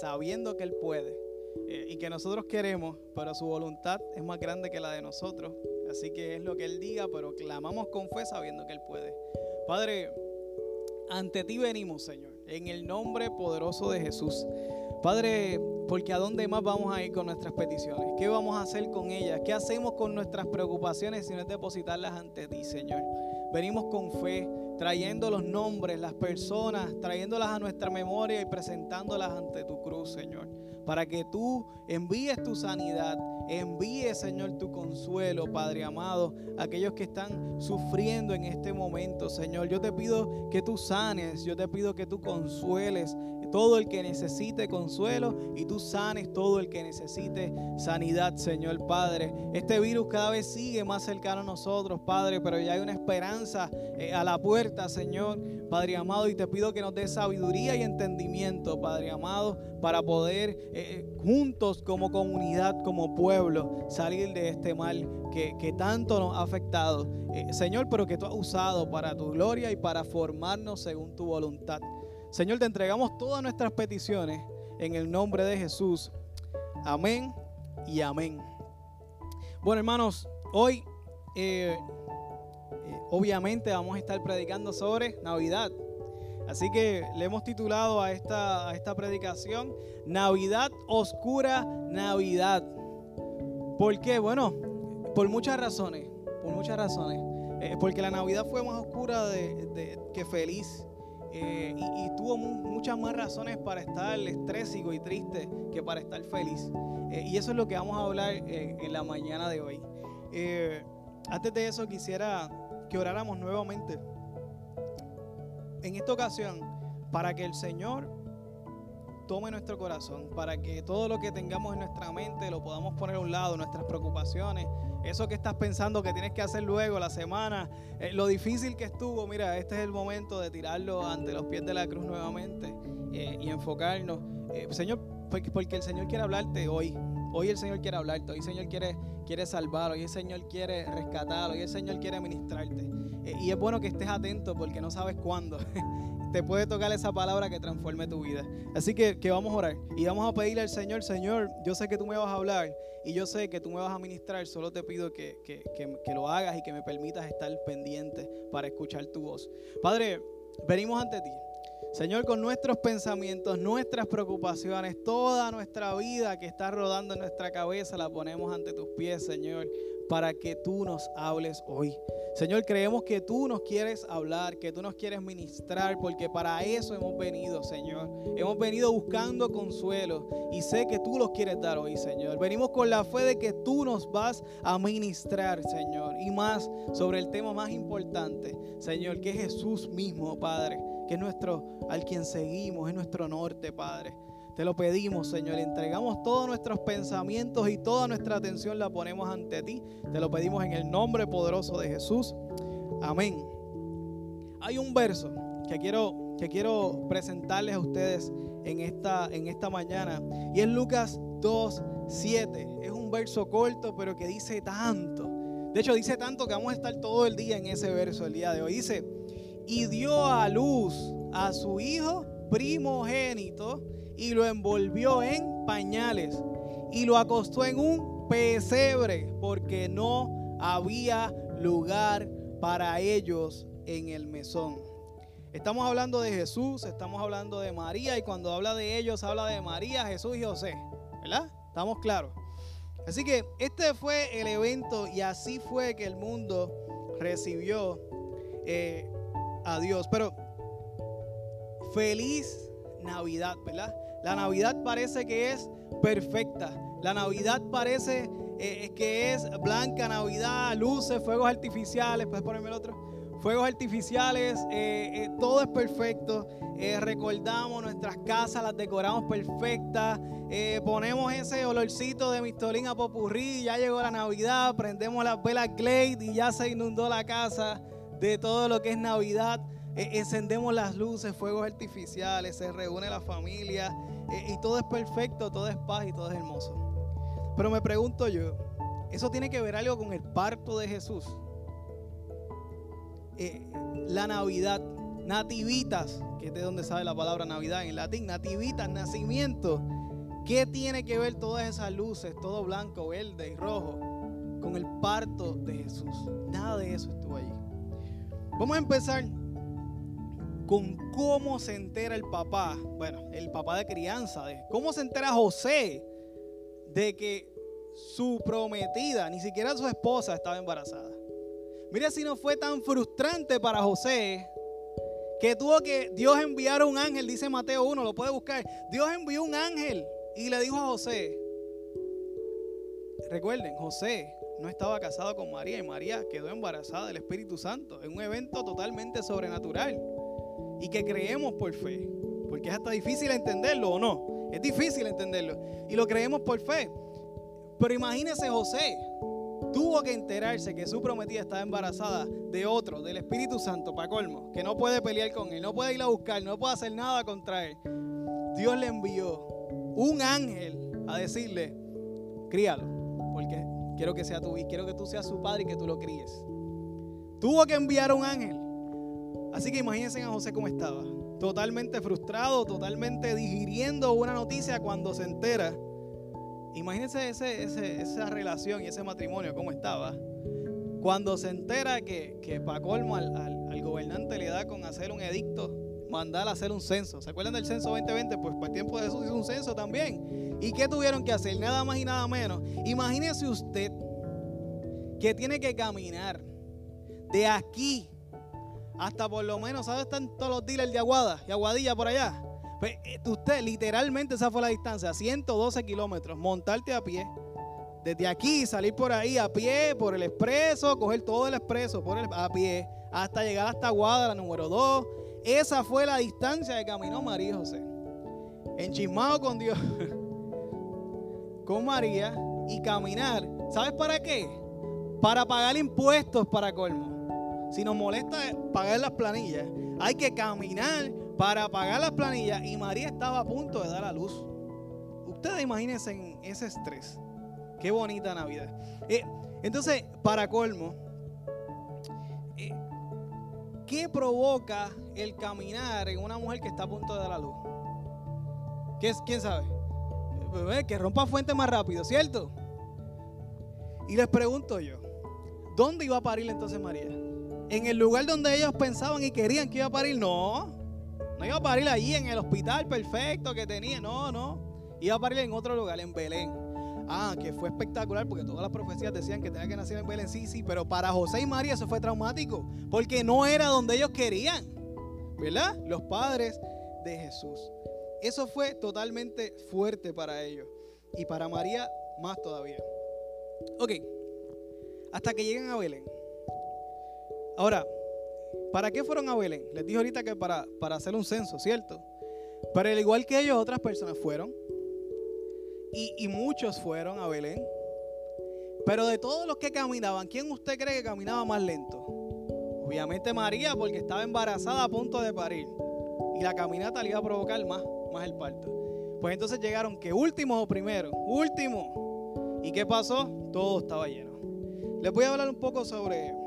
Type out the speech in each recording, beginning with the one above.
sabiendo que Él puede eh, y que nosotros queremos, pero su voluntad es más grande que la de nosotros. Así que es lo que Él diga, pero clamamos con fe sabiendo que Él puede. Padre, ante ti venimos, Señor, en el nombre poderoso de Jesús. Padre, porque a dónde más vamos a ir con nuestras peticiones? ¿Qué vamos a hacer con ellas? ¿Qué hacemos con nuestras preocupaciones si no es depositarlas ante ti, Señor? Venimos con fe, trayendo los nombres, las personas, trayéndolas a nuestra memoria y presentándolas ante tu cruz, Señor. Para que tú envíes tu sanidad, envíes, Señor, tu consuelo, Padre amado, a aquellos que están sufriendo en este momento, Señor. Yo te pido que tú sanes, yo te pido que tú consueles todo el que necesite consuelo y tú sanes todo el que necesite sanidad, Señor Padre. Este virus cada vez sigue más cercano a nosotros, Padre, pero ya hay una esperanza eh, a la puerta, Señor, Padre amado, y te pido que nos dé sabiduría y entendimiento, Padre amado, para poder eh, eh, juntos como comunidad, como pueblo, salir de este mal que, que tanto nos ha afectado, Señor, pero que tú has usado para tu gloria y para formarnos según tu voluntad. Señor, te entregamos todas nuestras peticiones en el nombre de Jesús. Amén y amén. Bueno, hermanos, hoy eh, eh, obviamente vamos a estar predicando sobre Navidad. Así que le hemos titulado a esta, a esta predicación Navidad Oscura Navidad. ¿Por qué? Bueno, por muchas razones. Por muchas razones. Eh, porque la Navidad fue más oscura de, que feliz. Eh, y, tuvo muchas más razones para estar estrésico y triste que para estar feliz. Eh, y eso es lo que vamos a hablar eh, en la mañana de hoy. antes de eso quisiera que oráramos nuevamente. En esta ocasión, para que el Señor tome nuestro corazón, para que todo lo que tengamos en nuestra mente lo podamos poner a un lado, nuestras preocupaciones, eso que estás pensando que tienes que hacer luego, la semana, eh, lo difícil que estuvo, mira, este es el momento de tirarlo ante los pies de la cruz nuevamente eh, y enfocarnos. Eh, Señor, porque el Señor quiere hablarte hoy. Hoy el Señor quiere hablarte, hoy el Señor quiere, quiere salvar, hoy el Señor quiere rescatar, hoy el Señor quiere ministrarte. y es bueno que estés atento porque no sabes cuándo. te puede tocar esa palabra que transforme tu vida. Así que, que, vamos a orar y vamos a pedirle al Señor, Señor, yo sé que tú me vas a hablar y yo sé que tú me vas a ministrar, solo te pido que, que, que lo hagas y que me permitas estar pendiente para escuchar tu voz. Padre, venimos ante ti. Señor, con nuestros pensamientos, nuestras preocupaciones, toda nuestra vida que está rodando en nuestra cabeza, la ponemos ante tus pies, Señor para que tú nos hables hoy. Señor, creemos que tú nos quieres hablar, que tú nos quieres ministrar, porque para eso hemos venido, Señor. Hemos venido buscando consuelo y sé que tú los quieres dar hoy, Señor. Venimos con la fe de que tú nos vas a ministrar, Señor, y más sobre el tema más importante, Señor, que es Jesús mismo, Padre, que es nuestro, al quien seguimos, es nuestro norte, Padre. Te lo pedimos, Señor. Entregamos todos nuestros pensamientos y toda nuestra atención la ponemos ante ti. Te lo pedimos en el nombre poderoso de Jesús. Amén. Hay un verso que quiero, que quiero presentarles a ustedes en esta, en esta mañana. Y es Lucas 2, 7. Es un verso corto, pero que dice tanto. De hecho, dice tanto que vamos a estar todo el día en ese verso el día de hoy. Dice, y dio a luz a su hijo primogénito y lo envolvió en pañales y lo acostó en un pesebre porque no había lugar para ellos en el mesón. Estamos hablando de Jesús, estamos hablando de María y cuando habla de ellos habla de María, Jesús y José, ¿verdad? Estamos claros. Así que este fue el evento y así fue que el mundo recibió eh, a Dios. Pero feliz Navidad, ¿verdad? La Navidad parece que es perfecta. La Navidad parece eh, que es blanca Navidad, luces, fuegos artificiales. ¿Puedes ponerme el otro? Fuegos artificiales, eh, eh, todo es perfecto. recordamos nuestras casas, las decoramos perfectas. ponemos ese olorcito de mistolín a popurrí. Ya llegó la Navidad. Prendemos las velas Glade y ya se inundó la casa de todo lo que es Navidad. Encendemos las luces, fuegos artificiales. Se reúne la familia. Eh, y todo es perfecto, todo es paz y todo es hermoso. Pero me pregunto yo, ¿eso tiene que ver algo con el parto de Jesús? Eh, la Navidad, nativitas, que es de donde sale la palabra Navidad en latín, nativitas, nacimiento. ¿Qué tiene que ver todas esas luces, todo blanco, verde y rojo, con el parto de Jesús? Nada de eso estuvo allí. Vamos a empezar con cómo se entera el papá, bueno, el papá de crianza, de cómo se entera José de que su prometida, ni siquiera su esposa, estaba embarazada. Mira si no fue tan frustrante para José que tuvo que Dios enviar un ángel, dice Mateo 1, lo puede buscar. Dios envió un ángel y le dijo a José, recuerden, José no estaba casado con María y María quedó embarazada del Espíritu Santo. Es un evento totalmente sobrenatural y que creemos por fe, porque es hasta difícil entenderlo o no. Es difícil entenderlo y lo creemos por fe. Pero imagínese José, tuvo que enterarse que su prometida estaba embarazada de otro, del Espíritu Santo, para colmo, que no puede pelear con él, no puede ir a buscar, no puede hacer nada contra él. Dios le envió un ángel a decirle, críalo, porque quiero que sea tu hijo, quiero que tú seas su padre y que tú lo críes. Tuvo que enviar un ángel. Así que imagínense a José cómo estaba, totalmente frustrado, totalmente digiriendo una noticia cuando se entera Imagínense esa relación y ese matrimonio, cómo estaba. Cuando se entera que, que para colmo al, gobernante le da con hacer un edicto, mandar a hacer un censo. ¿Se acuerdan del censo 2020? Pues para el tiempo de Jesús hizo un censo también. ¿Y qué tuvieron que hacer? Nada más y nada menos. Imagínese usted que tiene que caminar de aquí hasta por lo menos, ¿sabes? Están todos los dealers de Aguada y Aguadilla por allá. Pues, eh, usted, literalmente esa fue la distancia, 112 kilómetros, montarte a pie. Desde aquí, salir por ahí a pie, por el expreso, coger todo el expreso por el, a pie, hasta llegar hasta Guada, la número 2. Esa fue la distancia que caminó María José. Enchismado con Dios, con María y caminar. ¿Sabes para qué? Para pagar impuestos para colmo. Si nos molesta pagar las planillas, hay que caminar para pagar las planillas y María estaba a punto de dar a luz. Ustedes imagínense en ese estrés. Qué bonita Navidad. Eh, entonces, para colmo, eh, ¿qué provoca el caminar en una mujer que está a punto de dar a luz? ¿Qué, ¿Quién sabe? que rompa fuente más rápido, ¿cierto? Y les pregunto yo, ¿dónde iba a parir entonces María? ¿En el lugar donde ellos pensaban y querían que iba a parir? No. No iba a parir ahí en el hospital perfecto que tenía, no, no. Iba a parir en otro lugar, en Belén. Ah, que fue espectacular porque todas las profecías decían que tenía que nacer en Belén. Sí, sí, pero para José y María eso fue traumático porque no era donde ellos querían, ¿verdad? Los padres de Jesús. Eso fue totalmente fuerte para ellos y para María más todavía. Ok, hasta que lleguen a Belén. Ahora, ¿Para qué fueron a Belén? Les dije ahorita que para, para hacer un censo, ¿cierto? Pero al igual que ellos, otras personas fueron. Y, y, muchos fueron a Belén. Pero de todos los que caminaban, ¿quién usted cree que caminaba más lento? Obviamente María, porque estaba embarazada a punto de parir. Y la caminata le iba a provocar más, más el parto. Pues entonces llegaron que últimos o primero, último. ¿Y qué pasó? Todo estaba lleno. Les voy a hablar un poco sobre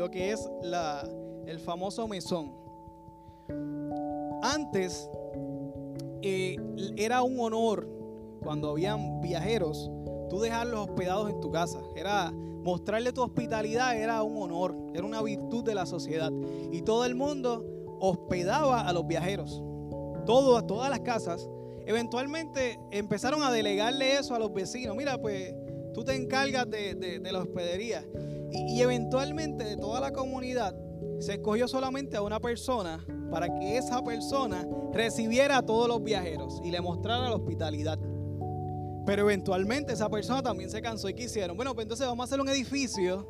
lo que es el famoso mesón. Antes eh, era un honor cuando habían viajeros, tú dejarlos hospedados en tu casa. Era mostrarle tu hospitalidad, era un honor, era una virtud de la sociedad. Y todo el mundo hospedaba a los viajeros. Todo, todas las casas. Eventualmente empezaron a delegarle eso a los vecinos. Mira, pues tú te encargas de, la hospedería. Y eventualmente de toda la comunidad se escogió solamente a una persona para que esa persona recibiera a todos los viajeros y le mostrara la hospitalidad. Pero eventualmente esa persona también se cansó y quisieron, bueno, pues entonces vamos a hacer un edificio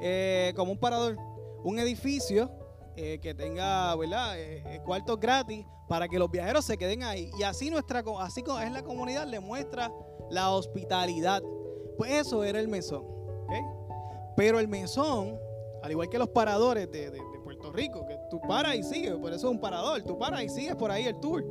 eh, como un parador, un edificio eh, que tenga, ¿verdad? Eh, cuartos gratis para que los viajeros se queden ahí. Y así nuestra, así es la comunidad, le muestra la hospitalidad. Pues eso era el mesón. Pero el mesón al igual que los paradores de, Puerto Rico, que tú paras y sigues, por eso es un parador, tú paras y sigues por ahí el tour.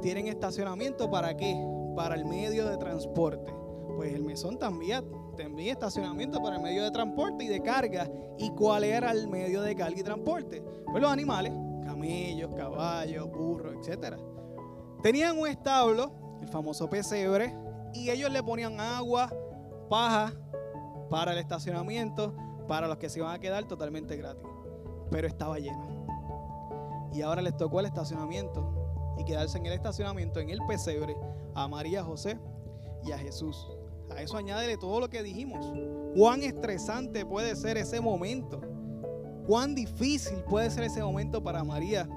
Tienen estacionamiento para qué? Para el medio de transporte. Pues el mesón también tenía estacionamiento para el medio de transporte y de carga. ¿Y cuál era el medio de carga y transporte? Pues los animales camellos, caballos, burros, etc. Tenían un establo, el famoso pesebre, y ellos le ponían agua, paja para el estacionamiento, para los que se iban a quedar totalmente gratis. Pero estaba lleno. Y ahora les tocó el estacionamiento y quedarse en el estacionamiento, en el pesebre, a María José y a Jesús. A eso añádele todo lo que dijimos. Cuán estresante puede ser ese momento. Cuán difícil puede ser ese momento para María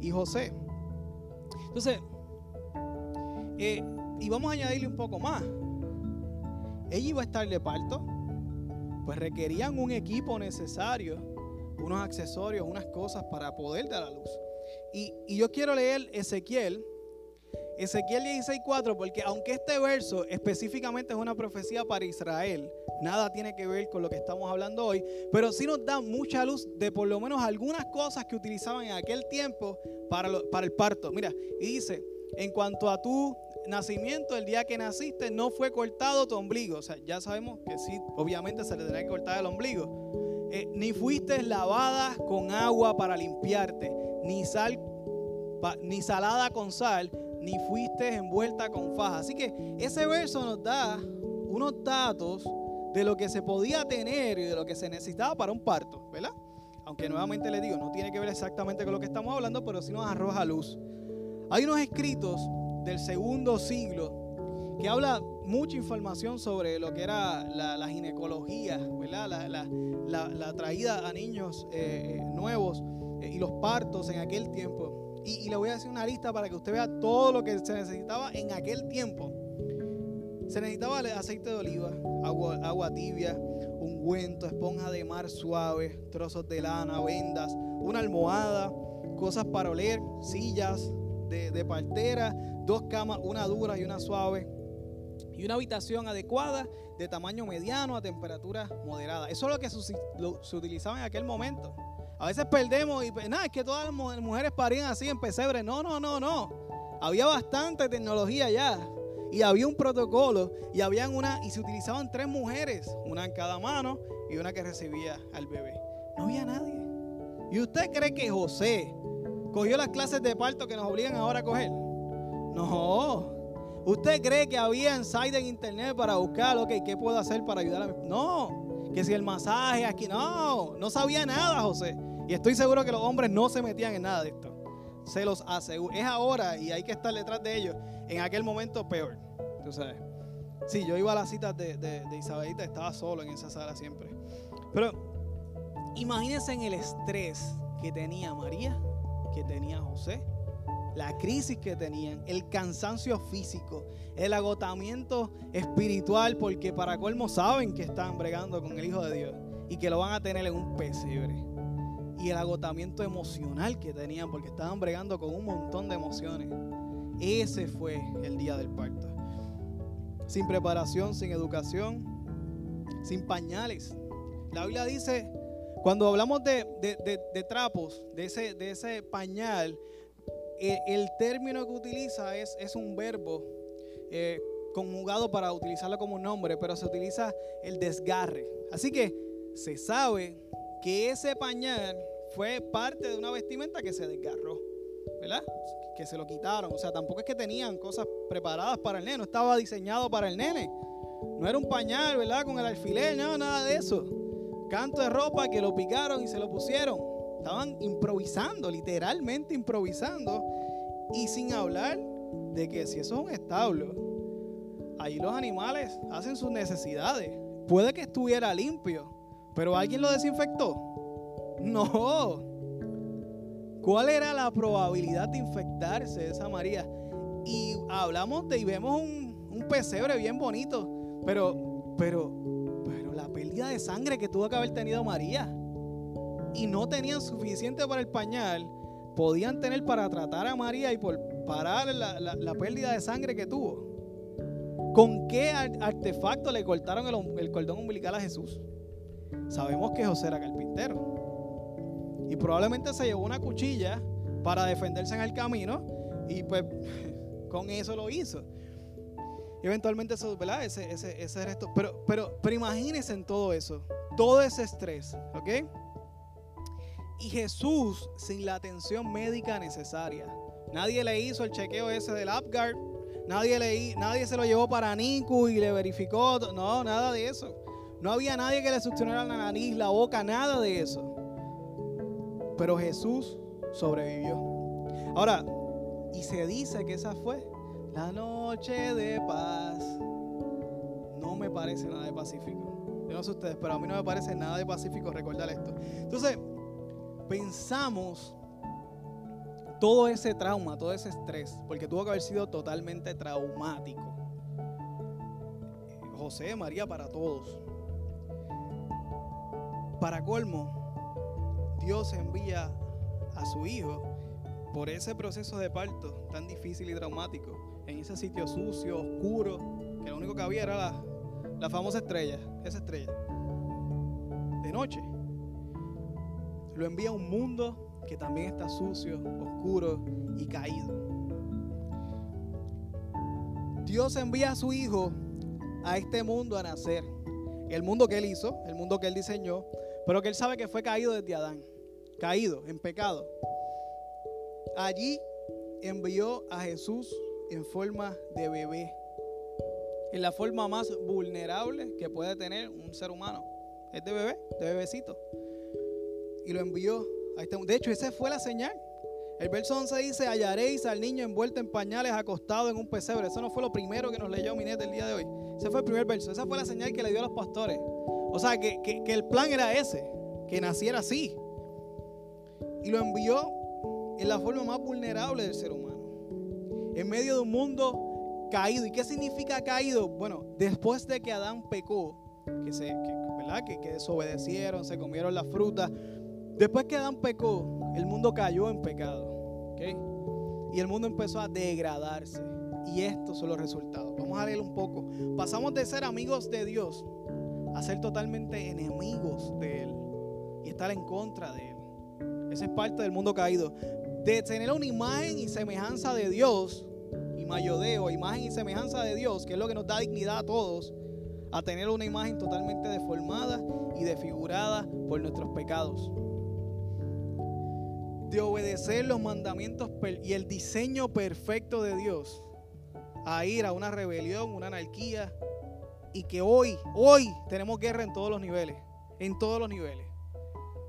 y José. Entonces, eh, y vamos a añadirle un poco más. Ella iba a estar de parto, pues requerían un equipo necesario, unos accesorios, unas cosas para poder dar a luz. Y, yo quiero leer Ezequiel Ezequiel 16:4, porque aunque este verso específicamente es una profecía para Israel, nada tiene que ver con lo que estamos hablando hoy, pero sí nos da mucha luz de por lo menos algunas cosas que utilizaban en aquel tiempo para, para el parto. Mira, y dice, en cuanto a tu nacimiento, el día que naciste, no fue cortado tu ombligo. O sea, ya sabemos que sí, obviamente se le tendrá que cortar el ombligo. Eh, ni fuiste lavada con agua para limpiarte, ni sal, ni salada con sal, ni fuiste envuelta con faja. Así que ese verso nos da unos datos de lo que se podía tener y de lo que se necesitaba para un parto, ¿verdad? Aunque nuevamente le digo, no tiene que ver exactamente con lo que estamos hablando, pero sí nos arroja luz. Hay unos escritos del segundo siglo que habla mucha información sobre lo que era la, ginecología, ¿verdad? La, traída a niños eh, nuevos eh, y los partos en aquel tiempo. Y, le voy a decir una lista para que usted vea todo lo que se necesitaba en aquel tiempo. Se necesitaba aceite de oliva, agua, agua tibia, ungüento, esponja de mar suave, trozos de lana, vendas, una almohada, cosas para oler, sillas de, de partera, dos camas, una dura y una suave, y una habitación adecuada de tamaño mediano a temperatura moderada. Eso es lo que se utilizaba en aquel momento. A veces perdemos y pues, nada, es que todas las mujeres parían así en pesebre. No, no, no, no. Había bastante tecnología ya. Y había un protocolo y habían una y se utilizaban tres mujeres, una en cada mano y una que recibía al bebé. No había nadie. ¿Y usted cree que José cogió las clases de parto que nos obligan ahora a coger? No. ¿Usted cree que había ensayos en internet para buscar, ok, qué puedo hacer para ayudar a mi... No que si el masaje aquí, no, no sabía nada José. Y estoy seguro que los hombres no se metían en nada de esto. Se los aseguro. Es ahora y hay que estar detrás de ellos. En aquel momento peor. Tú sabes. Sí, yo iba a las citas de, de, Isabelita, estaba solo en esa sala siempre. Pero imagínense en el estrés que tenía María, que tenía José, la crisis que tenían, el cansancio físico, el agotamiento espiritual, porque para colmo saben que están bregando con el Hijo de Dios y que lo van a tener en un pesebre. Y el agotamiento emocional que tenían, porque estaban bregando con un montón de emociones. Ese fue el día del parto. Sin preparación, sin educación, sin pañales. La Biblia dice, cuando hablamos de, trapos, de ese, de ese pañal, eh, el, término que utiliza es, es un verbo eh, conjugado para utilizarlo como un nombre, pero se utiliza el desgarre. Así que se sabe que ese pañal fue parte de una vestimenta que se desgarró, ¿verdad? Que se lo quitaron. O sea, tampoco es que tenían cosas preparadas para el nene, no estaba diseñado para el nene. No era un pañal, ¿verdad? Con el alfiler, no, nada de eso. Canto de ropa que lo picaron y se lo pusieron. Estaban improvisando, literalmente improvisando. Y sin hablar de que si eso es un establo, ahí los animales hacen sus necesidades. Puede que estuviera limpio, pero ¿alguien lo desinfectó? No. ¿Cuál era la probabilidad de infectarse de esa María? Y hablamos de y vemos un, un pesebre bien bonito, pero, pero la pérdida de sangre que tuvo que haber tenido María y no tenían suficiente para el pañal, podían tener para tratar a María y por parar la, pérdida de sangre que tuvo. ¿Con qué artefacto le cortaron el, cordón umbilical a Jesús? Sabemos que José era carpintero. Y probablemente se llevó una cuchilla para defenderse en el camino. Y pues con eso lo hizo. Eventualmente eso, ¿verdad? Ese, ese, ese resto. Pero, pero, pero imagínense en todo eso. Todo ese estrés. ¿Ok? Y Jesús sin la atención médica necesaria. Nadie le hizo el chequeo ese del Apgar. Nadie, le, nadie se lo llevó para Niku y le verificó. No, nada de eso. No había nadie que le succionara la nariz, la boca, nada de eso. Pero Jesús sobrevivió. Ahora, y se dice que esa fue la noche de paz. No me parece nada de pacífico. Yo no sé ustedes, pero a mí no me parece nada de pacífico recordar esto. Entonces, pensamos todo ese trauma, todo ese estrés, porque tuvo que haber sido totalmente traumático. José, María, para todos. Para colmo, Dios envía a su hijo por ese proceso de parto tan difícil y traumático, en ese sitio sucio, oscuro, que lo único que había era la, famosa estrella, esa estrella. De noche, lo envía a un mundo que también está sucio, oscuro y caído. Dios envía a su Hijo a este mundo a nacer. El mundo que Él hizo, el mundo que Él diseñó, pero que Él sabe que fue caído desde Adán, caído en pecado. Allí envió a Jesús en forma de bebé, en la forma más vulnerable que puede tener un ser humano. Es de bebé, de bebecito. Y lo envió este De hecho, esa fue la señal. El verso 11 dice, hallaréis al niño envuelto en pañales acostado en un pesebre. Eso no fue lo primero que nos leyó Minete el día de hoy. Ese fue el primer verso. Esa fue la señal que le dio a los pastores. O sea, que, el plan era ese, que naciera así. Y lo envió en la forma más vulnerable del ser humano. En medio de un mundo caído. ¿Y qué significa caído? Bueno, después de que Adán pecó, que, se, ¿verdad? que, que desobedecieron, se comieron la fruta. Después que Adán pecó, el mundo cayó en pecado. Y el mundo empezó a degradarse. Y estos son los resultados. Vamos a leer un poco. Pasamos de ser amigos de Dios a ser totalmente enemigos de Él y estar en contra de Él. Esa es parte del mundo caído. De tener una imagen y semejanza de Dios, mayodeo, imagen y semejanza de Dios, que es lo que nos da dignidad a todos, a tener una imagen totalmente deformada y desfigurada por nuestros pecados. De obedecer los mandamientos y el diseño perfecto de Dios, a ir a una rebelión, una anarquía, y que hoy, hoy tenemos guerra en todos los niveles, en todos los niveles.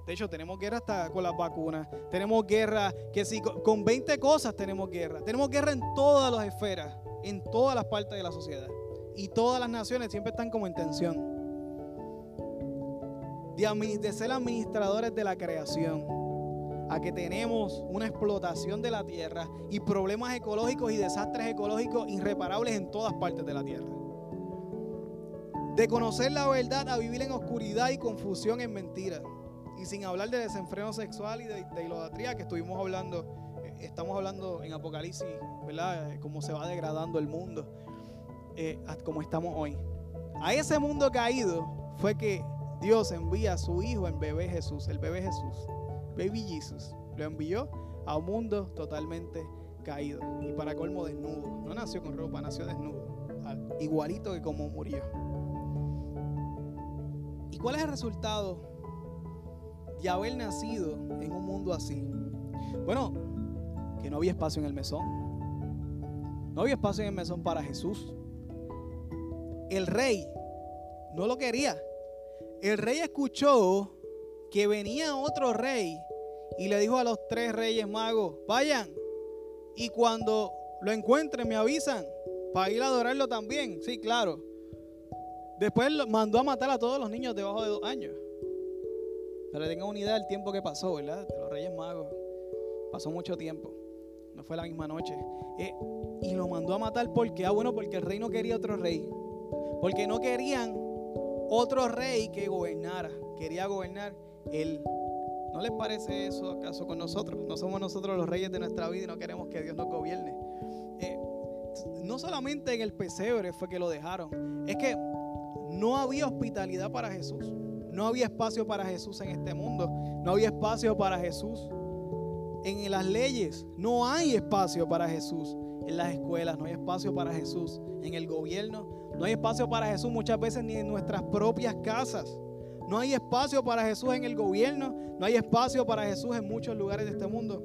De hecho, tenemos guerra hasta con las vacunas. Tenemos guerra, que si con 20 cosas tenemos guerra. Tenemos guerra en todas las esferas, en todas las partes de la sociedad. Y todas las naciones siempre están como en tensión. De, de ser administradores de la creación a que tenemos una explotación de la tierra y problemas ecológicos y desastres ecológicos irreparables en todas partes de la tierra. De conocer la verdad a vivir en oscuridad y confusión en mentiras. Y sin hablar de desenfreno sexual y de, idolatría que estuvimos hablando, eh, estamos hablando en Apocalipsis, ¿verdad? Eh, cómo se va degradando el mundo, eh, como estamos hoy. A ese mundo caído fue que Dios envía a su Hijo en bebé Jesús, el bebé Jesús, baby Jesus. Lo envió a un mundo totalmente caído y para colmo desnudo. No nació con ropa, nació desnudo, igualito que como murió. ¿Y cuál es el resultado de haber nacido en un mundo así? Bueno, que no había espacio en el mesón. No había espacio en el mesón para Jesús. El rey no lo quería. El rey escuchó que venía otro rey y le dijo a los tres reyes magos, vayan y cuando lo encuentren me avisan para ir a adorarlo también. Sí, claro. Después mandó a matar a todos los niños debajo de dos años. Para que tengan una idea del tiempo que pasó, ¿verdad? De los Reyes Magos. Pasó mucho tiempo. No fue la misma noche. Eh, y lo mandó a matar porque, ah, bueno, porque el rey no quería otro rey. Porque no querían otro rey que gobernara. Quería gobernar él. ¿No les parece eso acaso con nosotros? No somos nosotros los reyes de nuestra vida y no queremos que Dios nos gobierne. Eh, no solamente en el pesebre fue que lo dejaron. Es que no había hospitalidad para Jesús. No había espacio para Jesús en este mundo. No había espacio para Jesús en las leyes. No hay espacio para Jesús en las escuelas. No hay espacio para Jesús en el gobierno. No hay espacio para Jesús muchas veces ni en nuestras propias casas. No hay espacio para Jesús en el gobierno, no hay espacio para Jesús en muchos lugares de este mundo.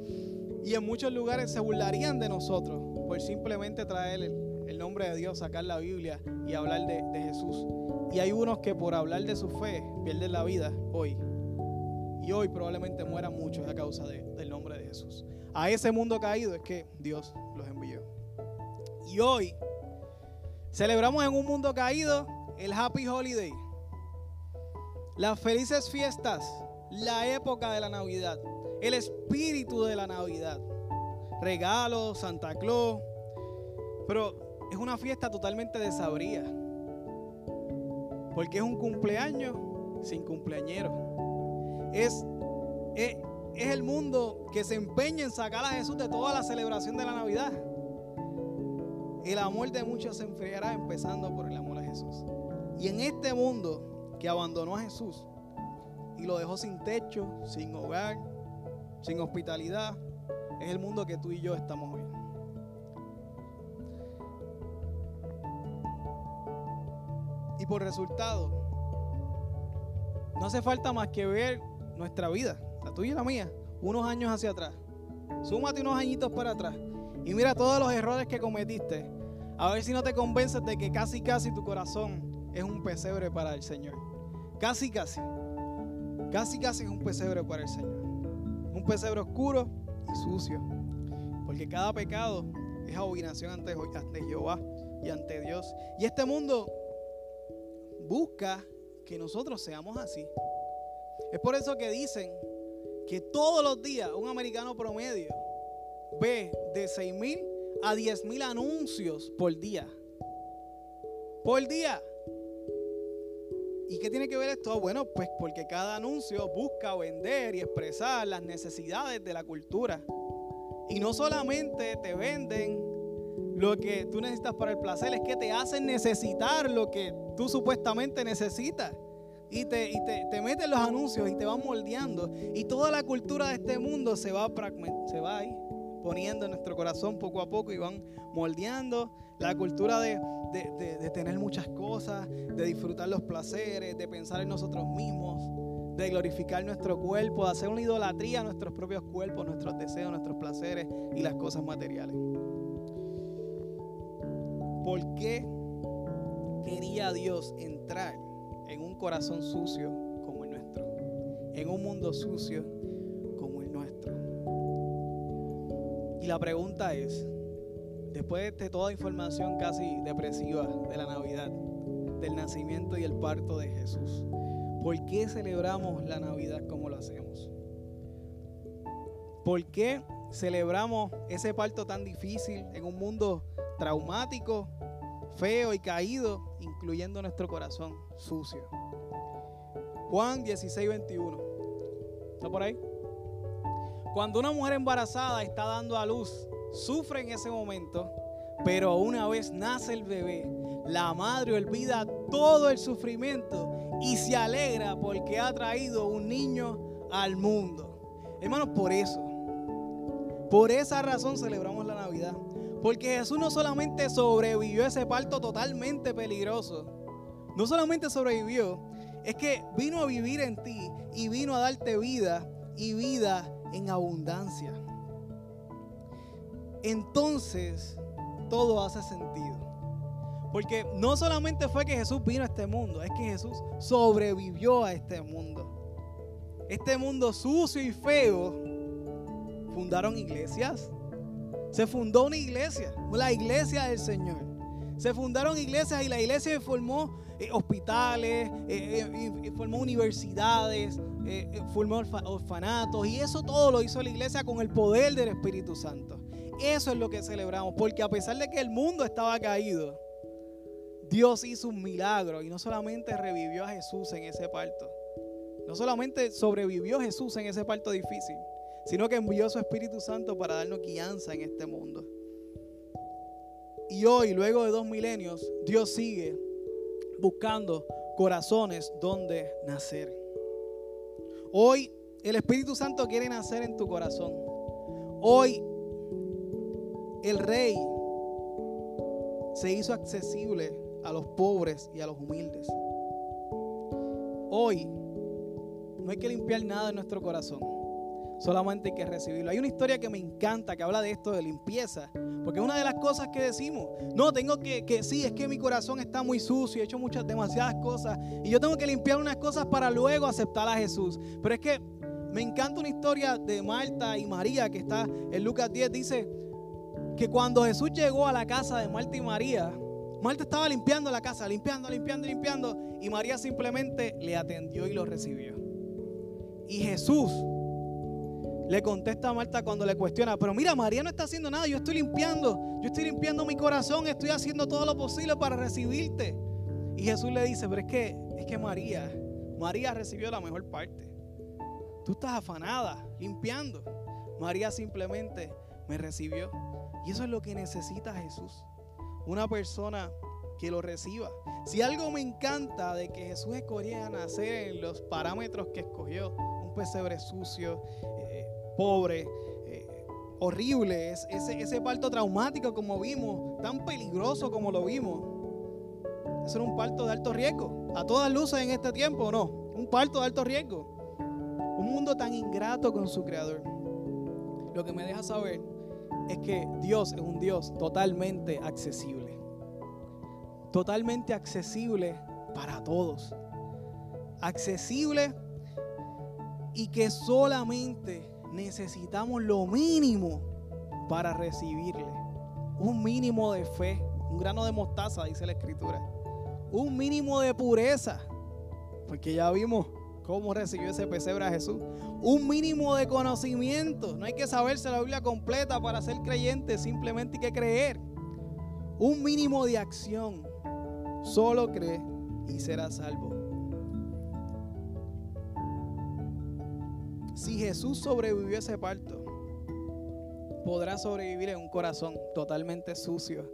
Y en muchos lugares se burlarían de nosotros por simplemente traer el, nombre de Dios, sacar la Biblia y hablar de, Jesús. Y hay unos que por hablar de su fe pierden la vida hoy. Y hoy probablemente mueran muchos a causa del nombre de Jesús. A ese mundo caído es que Dios los envió. Y hoy celebramos en un mundo caído el Happy Holiday. Las felices fiestas, la época de la Navidad, el espíritu de la Navidad. Regalos, Santa Claus. Pero es una fiesta totalmente desabría. Porque es un cumpleaños sin cumpleañero. Es, es, es, el mundo que se empeña en sacar a Jesús de toda la celebración de la Navidad. El amor de muchos se enfriará empezando por el amor a Jesús. Y en este mundo que abandonó a Jesús y lo dejó sin techo, sin hogar, sin hospitalidad, es el mundo que tú y yo estamos por resultado, no hace falta más que ver nuestra vida, la tuya y la mía, unos años hacia atrás. Súmate unos añitos para atrás y mira todos los errores que cometiste. A ver si no te convences de que casi, casi tu corazón es un pesebre para el Señor. Casi, casi. Casi, casi es un pesebre para el Señor. Un pesebre oscuro y sucio. Porque cada pecado es abominación ante, ante Jehová y ante Dios. Y este mundo busca que nosotros seamos así. Es por eso que dicen que todos los días un americano promedio ve de 6 mil a 10 mil anuncios por día. Por día. ¿Y qué tiene que ver esto? Bueno, pues porque cada anuncio busca vender y expresar las necesidades de la cultura. Y no solamente te venden lo que tú necesitas para el placer, es que te hacen necesitar lo que tú supuestamente necesitas. Y te, y te, meten los anuncios y te van moldeando. Y toda la cultura de este mundo se va, se va ahí poniendo en nuestro corazón poco a poco y van moldeando la cultura de, de, tener muchas cosas, de disfrutar los placeres, de pensar en nosotros mismos, de glorificar nuestro cuerpo, de hacer una idolatría a nuestros propios cuerpos, nuestros deseos, nuestros placeres y las cosas materiales. ¿Por qué quería Dios entrar en un corazón sucio como el nuestro? En un mundo sucio como el nuestro. Y la pregunta es, después de toda información casi depresiva de la Navidad, del nacimiento y el parto de Jesús, ¿por qué celebramos la Navidad como lo hacemos? ¿Por qué celebramos ese parto tan difícil en un mundo traumático, feo y caído, incluyendo nuestro corazón sucio? Juan 16, 21. ¿Está por ahí? Cuando una mujer embarazada está dando a luz, sufre en ese momento, pero una vez nace el bebé, la madre olvida todo el sufrimiento y se alegra porque ha traído un niño al mundo. Hermanos, por eso, por esa razón celebramos la Navidad. Porque Jesús no solamente sobrevivió a ese parto totalmente peligroso, no solamente sobrevivió, es que vino a vivir en ti y vino a darte vida y vida en abundancia entonces todo hace sentido. Porque no solamente fue que Jesús vino a este mundo, es que Jesús sobrevivió a este mundo. Este mundo sucio y feo, fundaron iglesias. Se fundó una iglesia, la iglesia del Señor. Se fundaron iglesias y la iglesia formó eh, hospitales, eh, eh, formó universidades, formó orfanatos y eso todo lo hizo la iglesia con el poder del Espíritu Santo. Eso es lo que celebramos, porque a pesar de que el mundo estaba caído, Dios hizo un milagro y no solamente revivió a Jesús en ese parto, no solamente sobrevivió Jesús en ese parto difícil, sino que envió su Espíritu Santo para darnos guianza en este mundo. Y hoy, luego de dos milenios, Dios sigue buscando corazones donde nacer. Hoy el Espíritu Santo quiere nacer en tu corazón. Hoy el rey se hizo accesible a los pobres y a los humildes. Hoy no hay que limpiar nada en nuestro corazón. Solamente hay que recibirlo. Hay una historia que me encanta que habla de esto de limpieza. Porque una de las cosas que decimos. No, tengo que, que sí, es que mi corazón está muy sucio, he hecho muchas, demasiadas cosas. Y yo tengo que limpiar unas cosas para luego aceptar a Jesús. Pero es que me encanta una historia de Marta y María que está en Lucas 10. Dice que cuando Jesús llegó a la casa de Marta y María, Marta estaba limpiando la casa, limpiando, limpiando, limpiando. Y María simplemente le atendió y lo recibió. Y Jesús le contesta a Marta cuando le cuestiona, pero mira, María no está haciendo nada, yo estoy limpiando, yo estoy limpiando mi corazón, estoy haciendo todo lo posible para recibirte. Y Jesús le dice, pero es que, es que María, María recibió la mejor parte. Tú estás afanada, limpiando. María simplemente me recibió. Y eso es lo que necesita Jesús. Una persona que lo reciba. Si algo me encanta de que Jesús escogiera nacer en los parámetros que escogió, un pesebre sucio, pobre, eh, horrible, es, ese, ese parto traumático como vimos, tan peligroso como lo vimos. Eso era un parto de alto riesgo, a todas luces en este tiempo, ¿no? Un parto de alto riesgo. Un mundo tan ingrato con su creador. Lo que me deja saber es que Dios es un Dios totalmente accesible. Totalmente accesible para todos. Accesible y que solamente necesitamos lo mínimo para recibirle. Un mínimo de fe, un grano de mostaza, dice la escritura. Un mínimo de pureza, porque ya vimos cómo recibió ese pesebre a Jesús. Un mínimo de conocimiento. No hay que saberse la Biblia completa para ser creyente, simplemente hay que creer. Un mínimo de acción. Solo cree y será salvo. Si Jesús sobrevivió a ese parto, podrá sobrevivir en un corazón totalmente sucio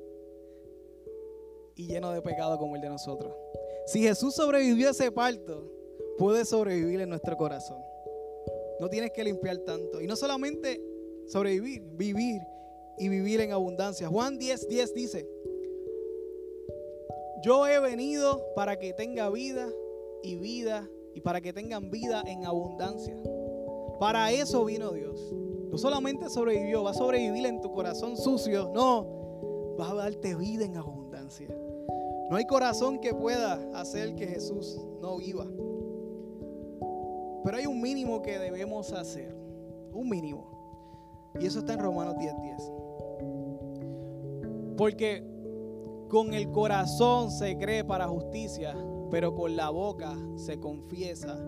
y lleno de pecado como el de nosotros. Si Jesús sobrevivió a ese parto, puede sobrevivir en nuestro corazón. No tienes que limpiar tanto. Y no solamente sobrevivir, vivir y vivir en abundancia. Juan 10, 10 dice, yo he venido para que tenga vida y vida y para que tengan vida en abundancia. Para eso vino Dios. No solamente sobrevivió, va a sobrevivir en tu corazón sucio. No, va a darte vida en abundancia. No hay corazón que pueda hacer que Jesús no viva. Pero hay un mínimo que debemos hacer. Un mínimo. Y eso está en Romanos 10:10. 10. Porque con el corazón se cree para justicia, pero con la boca se confiesa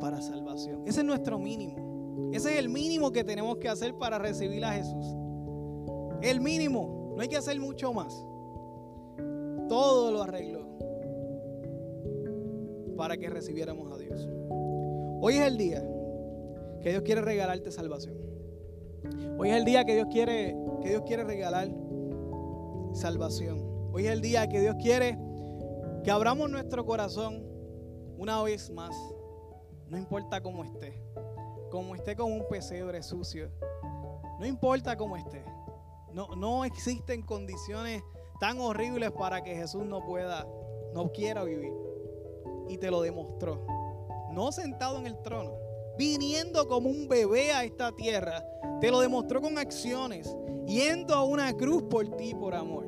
para salvación. Ese es nuestro mínimo. Ese es el mínimo que tenemos que hacer para recibir a Jesús. El mínimo. No hay que hacer mucho más. Todo lo arregló para que recibiéramos a Dios. Hoy es el día que Dios quiere regalarte salvación. Hoy es el día que Dios quiere que Dios quiere regalar salvación. Hoy es el día que Dios quiere que abramos nuestro corazón una vez más. No importa cómo esté como esté con un pesebre sucio. No importa cómo esté. No, no existen condiciones tan horribles para que Jesús no pueda, no quiera vivir. Y te lo demostró. No sentado en el trono, viniendo como un bebé a esta tierra. Te lo demostró con acciones, yendo a una cruz por ti, por amor.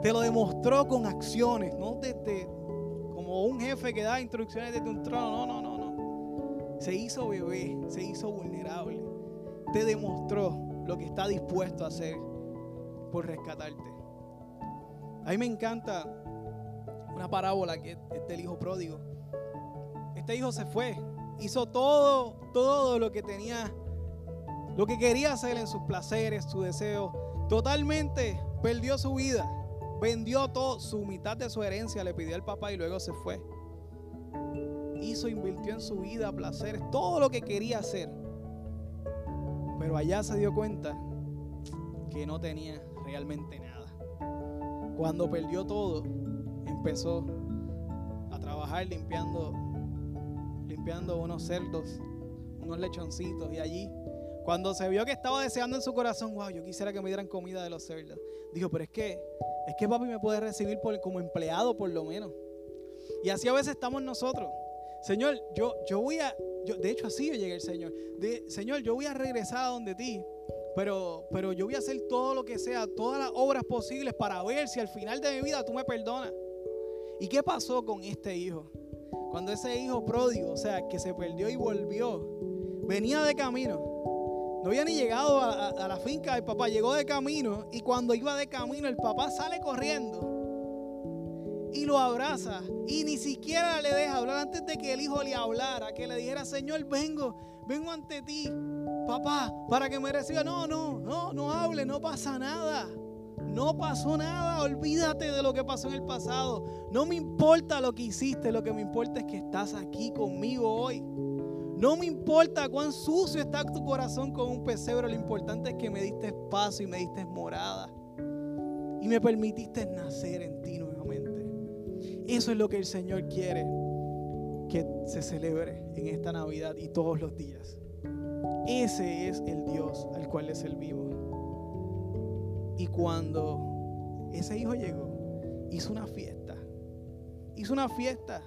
Te lo demostró con acciones, no desde como un jefe que da instrucciones desde un trono. No, no, no se hizo bebé, se hizo vulnerable, te demostró lo que está dispuesto a hacer por rescatarte. A mí me encanta una parábola que es del hijo pródigo. Este hijo se fue, hizo todo, todo lo que tenía, lo que quería hacer en sus placeres, su deseo. Totalmente perdió su vida, vendió todo, su mitad de su herencia le pidió al papá y luego se fue hizo, invirtió en su vida, placeres, todo lo que quería hacer. Pero allá se dio cuenta que no tenía realmente nada. Cuando perdió todo, empezó a trabajar limpiando, limpiando unos cerdos, unos lechoncitos y allí cuando se vio que estaba deseando en su corazón, wow, yo quisiera que me dieran comida de los cerdos. Dijo, pero es que, es que papi me puede recibir como empleado por lo menos. Y así a veces estamos nosotros. Señor, yo, yo voy a, yo, de hecho así yo llegué al Señor. Señor, yo voy a regresar a donde ti, pero, pero yo voy a hacer todo lo que sea, todas las obras posibles para ver si al final de mi vida tú me perdonas. ¿Y qué pasó con este hijo? Cuando ese hijo pródigo, o sea, que se perdió y volvió, venía de camino. No había ni llegado a, a la finca del papá, llegó de camino y cuando iba de camino el papá sale corriendo y lo abraza y ni siquiera le deja hablar antes de que el hijo le hablara, que le dijera, Señor, vengo, vengo ante ti, papá, para que me reciba. No, no, no, no hable, no pasa nada. No pasó nada, olvídate de lo que pasó en el pasado. No me importa lo que hiciste, lo que me importa es que estás aquí conmigo hoy. No me importa cuán sucio está tu corazón con un pesebre, lo importante es que me diste espacio y me diste morada. Y me permitiste nacer en ti eso es lo que el Señor quiere que se celebre en esta Navidad y todos los días. Ese es el Dios al cual le servimos. Y cuando ese hijo llegó, hizo una fiesta. Hizo una fiesta.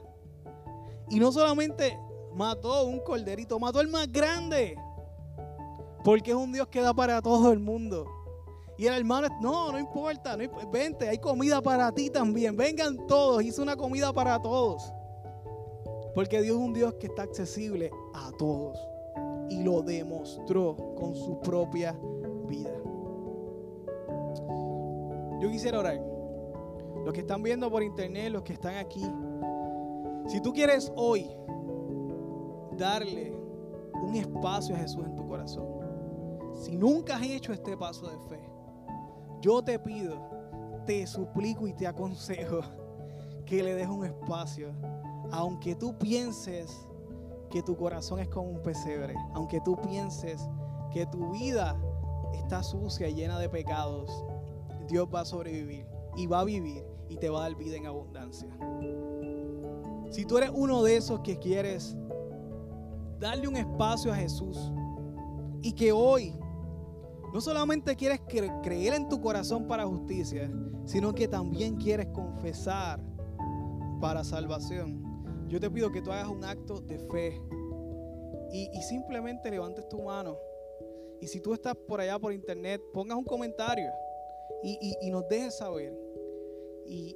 Y no solamente mató un corderito, mató el más grande. Porque es un Dios que da para todo el mundo. Y el hermano, no, no importa, no vente, hay comida para ti también. Vengan todos, hizo una comida para todos. Porque Dios es un Dios que está accesible a todos. Y lo demostró con su propia vida. Yo quisiera orar. Los que están viendo por internet, los que están aquí. Si tú quieres hoy darle un espacio a Jesús en tu corazón. Si nunca has hecho este paso de fe, yo te pido, te suplico y te aconsejo que le dejes un espacio. Aunque tú pienses que tu corazón es como un pesebre, aunque tú pienses que tu vida está sucia llena de pecados, Dios va a sobrevivir y va a vivir y te va a dar vida en abundancia. Si tú eres uno de esos que quieres darle un espacio a Jesús y que hoy no solamente quieres creer en tu corazón para justicia, sino que también quieres confesar para salvación. Yo te pido que tú hagas un acto de fe y, simplemente levantes tu mano. Y si tú estás por allá por internet, pongas un comentario y, nos dejes saber. y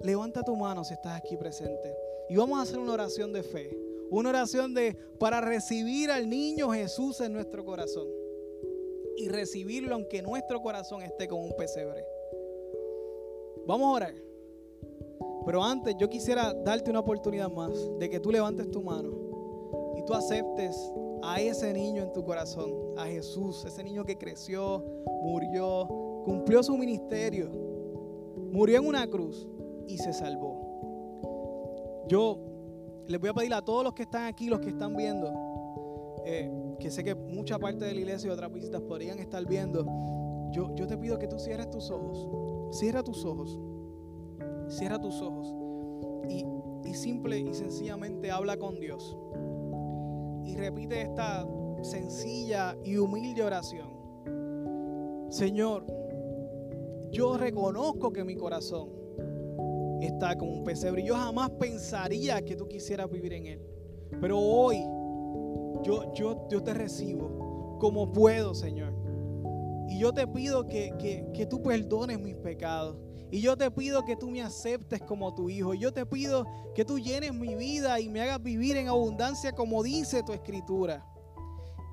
levanta tu mano si estás aquí presente. Y vamos a hacer una oración de fe. Una oración de para recibir al niño Jesús en nuestro corazón y recibirlo aunque nuestro corazón esté con un pesebre. Vamos a orar. Pero antes yo quisiera darte una oportunidad más de que tú levantes tu mano y tú aceptes a ese niño en tu corazón, a Jesús, ese niño que creció, murió, cumplió su ministerio, murió en una cruz y se salvó. Yo les voy a pedir a todos los que están aquí, los que están viendo, eh, que sé que mucha parte de la iglesia y otras visitas podrían estar viendo, yo, yo te pido que tú cierres tus ojos. Cierra tus ojos. Cierra tus ojos. Y, y simple y sencillamente habla con Dios. Y repite esta sencilla y humilde oración. Señor, yo reconozco que mi corazón está como un pesebre. Yo jamás pensaría que tú quisieras vivir en él. Pero hoy yo, yo, te recibo como puedo, Señor. Y yo te pido que, que, tú perdones mis pecados. Y yo te pido que tú me aceptes como tu hijo. Y yo te pido que tú llenes mi vida y me hagas vivir en abundancia como dice tu escritura.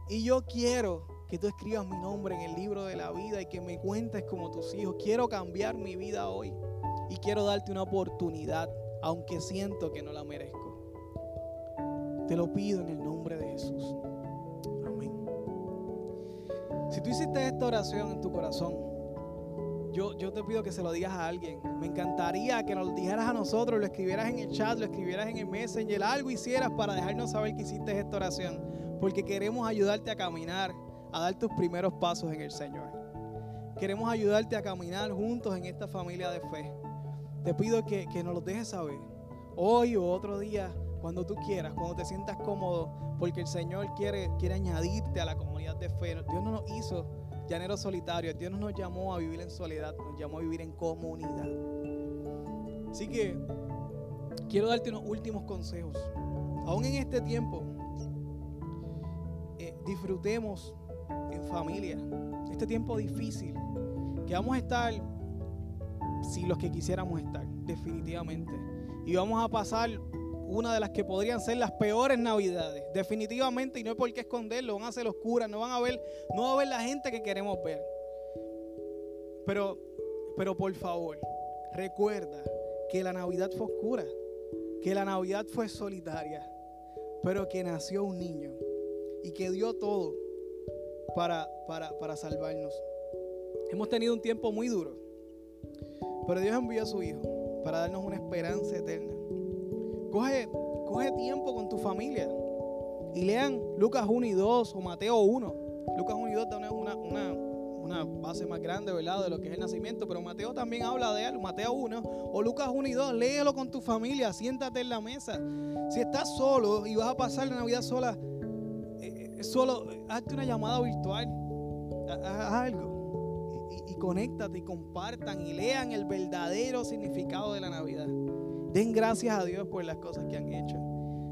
Y yo quiero que tú escribas mi nombre en el libro de la vida y que me cuentes como tus hijos. Quiero cambiar mi vida hoy. Y quiero darte una oportunidad, aunque siento que no la merezco. Te lo pido en el nombre de Jesús. Amén. Si tú hiciste esta oración en tu corazón, yo, yo te pido que se lo digas a alguien. Me encantaría que nos lo dijeras a nosotros, lo escribieras en el chat, lo escribieras en el messenger, algo hicieras para dejarnos saber que hiciste esta oración. Porque queremos ayudarte a caminar, a dar tus primeros pasos en el Señor. Queremos ayudarte a caminar juntos en esta familia de fe. Te pido que, que nos lo dejes saber. Hoy o otro día cuando tú quieras, cuando te sientas cómodo, porque el Señor quiere, quiere añadirte a la comunidad de fe. Dios no nos hizo llaneros solitarios, Dios no nos llamó a vivir en soledad, nos llamó a vivir en comunidad. Así que quiero darte unos últimos consejos. Aún en este tiempo, disfrutemos en familia este tiempo difícil, que vamos a estar, si los que quisiéramos estar, definitivamente. Y vamos a pasar una de las que podrían ser las peores navidades, definitivamente, y no hay por qué esconderlo, van a ser oscuras, no van a ver, no va a ver la gente que queremos ver. Pero, pero por favor, recuerda que la Navidad fue oscura, que la Navidad fue solitaria, pero que nació un niño y que dio todo para, para, para salvarnos. Hemos tenido un tiempo muy duro, pero Dios envió a su Hijo para darnos una esperanza eterna. Coge, coge tiempo con tu familia y lean Lucas 1 y 2 o Mateo 1. Lucas 1 y 2 da una, una, una base más grande, ¿verdad? De lo que es el nacimiento, pero Mateo también habla de él, Mateo 1 o Lucas 1 y 2, léelo con tu familia, siéntate en la mesa. Si estás solo y vas a pasar la Navidad sola, eh, eh, solo hazte una llamada virtual, haz algo y, y conéctate y compartan y lean el verdadero significado de la Navidad. Den gracias a Dios por las cosas que han hecho.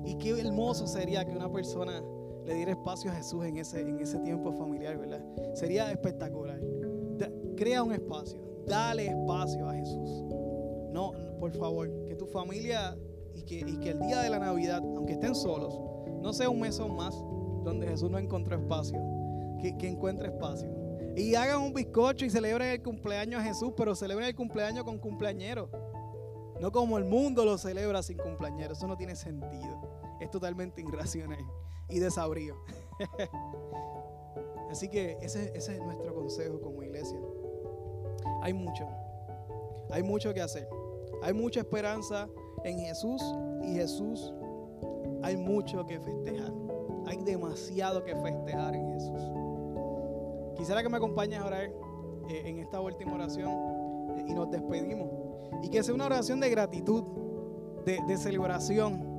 Y qué hermoso sería que una persona le diera espacio a Jesús en ese, en ese tiempo familiar, ¿verdad? Sería espectacular. crea un espacio, dale espacio a Jesús. No, por favor, que tu familia y que, y que el día de la Navidad, aunque estén solos, no sea un mes o más donde Jesús no encontró espacio, que, que encuentre espacio. Y hagan un bizcocho y celebren el cumpleaños a Jesús, pero celebren el cumpleaños con cumpleañeros. No como el mundo lo celebra sin cumpleaños. Eso no tiene sentido. Es totalmente irracional y desabrío. Así que ese, es nuestro consejo como iglesia. Hay mucho. Hay mucho que hacer. Hay mucha esperanza en Jesús y Jesús hay mucho que festejar. Hay demasiado que festejar en Jesús. Quisiera que me acompañes a orar eh, en esta última oración eh, y nos despedimos. Y que sea una oración de gratitud, de, de celebración,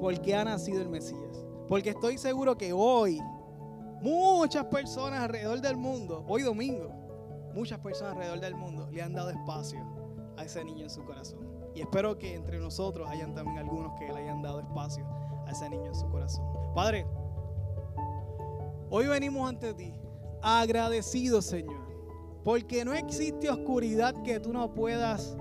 porque ha nacido el Mesías. Porque estoy seguro que hoy muchas personas alrededor del mundo, hoy domingo, muchas personas alrededor del mundo le han dado espacio a ese niño en su corazón. Y espero que entre nosotros hayan también algunos que le hayan dado espacio a ese niño en su corazón. Padre, hoy venimos ante ti agradecidos, Señor, porque no existe oscuridad que tú no puedas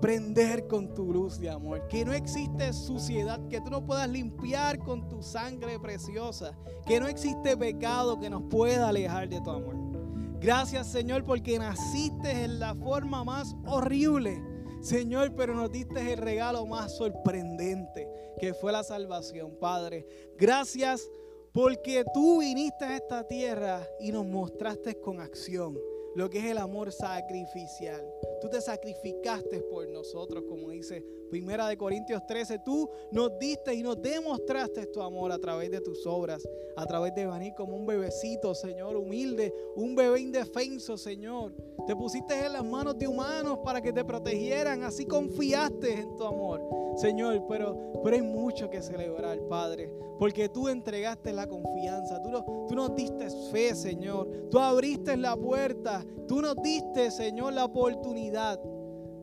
prender con tu luz de amor. Que no existe suciedad que tú no puedas limpiar con tu sangre preciosa. Que no existe pecado que nos pueda alejar de tu amor. Gracias Señor porque naciste en la forma más horrible. Señor, pero nos diste el regalo más sorprendente que fue la salvación, Padre. Gracias porque tú viniste a esta tierra y nos mostraste con acción lo que es el amor sacrificial. Tú te sacrificaste por nosotros, como dice Primera de Corintios 13. Tú nos diste y nos demostraste tu amor a través de tus obras, a través de venir como un bebecito, Señor, humilde, un bebé indefenso, Señor. Te pusiste en las manos de humanos para que te protegieran, así confiaste en tu amor, Señor. Pero, pero hay mucho que celebrar, Padre, porque tú entregaste la confianza, tú, tú nos diste fe, Señor. Tú abriste la puerta, tú nos diste, Señor, la oportunidad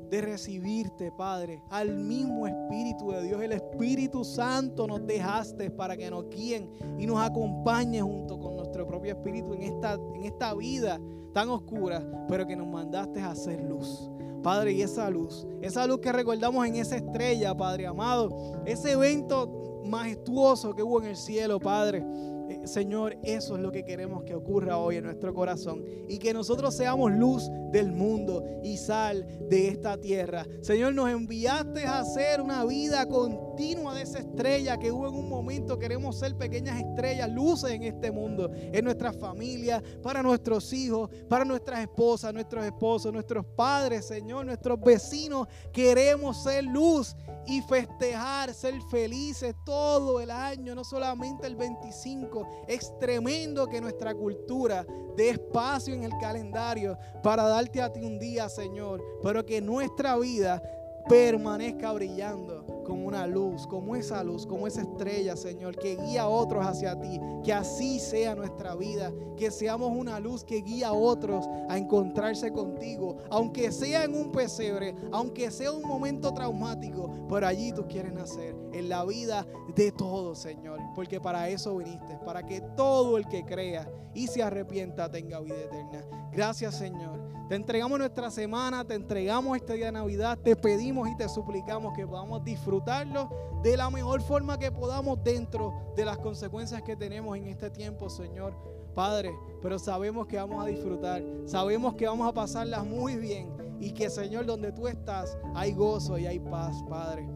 de recibirte, Padre, al mismo Espíritu de Dios. El Espíritu Santo nos dejaste para que nos guíen y nos acompañe junto con nuestro propio Espíritu en esta, en esta vida tan oscura, pero que nos mandaste a hacer luz. Padre, y esa luz, esa luz que recordamos en esa estrella, Padre amado, ese evento majestuoso que hubo en el cielo, Padre eh, Señor, eso es lo que queremos que ocurra hoy en nuestro corazón. Y que nosotros seamos luz del mundo y sal de esta tierra. Señor, nos enviaste a hacer una vida continua de esa estrella que hubo en un momento. Queremos ser pequeñas estrellas, luces en este mundo, en nuestra familia, para nuestros hijos, para nuestras esposas, nuestros esposos, nuestros padres, Señor, nuestros vecinos. Queremos ser luz y festejar, ser felices todo el año, no solamente el 25. Es tremendo que nuestra cultura dé espacio en el calendario para darte a ti un día, Señor, pero que nuestra vida permanezca brillando como una luz, como esa luz, como esa estrella, Señor, que guía a otros hacia ti. Que así sea nuestra vida, que seamos una luz que guía a otros a encontrarse contigo, aunque sea en un pesebre, aunque sea un momento traumático, pero allí tú quieres nacer, en la vida de todos, Señor, porque para eso viniste, para que todo el que crea y se arrepienta tenga vida eterna. Gracias, Señor. Te entregamos nuestra semana, te entregamos este día de Navidad, te pedimos y te suplicamos que podamos disfrutarlo de la mejor forma que podamos dentro de las consecuencias que tenemos en este tiempo, Señor. Padre, pero sabemos que vamos a disfrutar, sabemos que vamos a pasarlas muy bien y que, Señor, donde tú estás hay gozo y hay paz, Padre.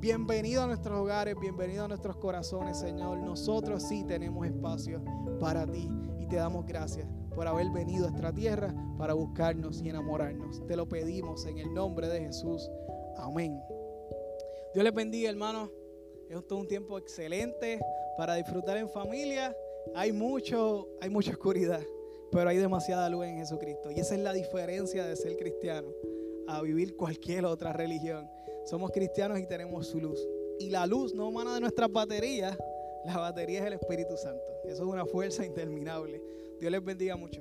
Bienvenido a nuestros hogares, bienvenido a nuestros corazones, Señor. Nosotros sí tenemos espacio para ti y te damos gracias por haber venido a esta tierra para buscarnos y enamorarnos. Te lo pedimos en el nombre de Jesús. Amén. Dios les bendiga, hermanos. Es todo un tiempo excelente para disfrutar en familia. Hay mucho, hay mucha oscuridad, pero hay demasiada luz en Jesucristo. Y esa es la diferencia de ser cristiano a vivir cualquier otra religión. Somos cristianos y tenemos su luz. Y la luz no emana de nuestras baterías, la batería es el Espíritu Santo. Eso es una fuerza interminable. Dios les bendiga mucho.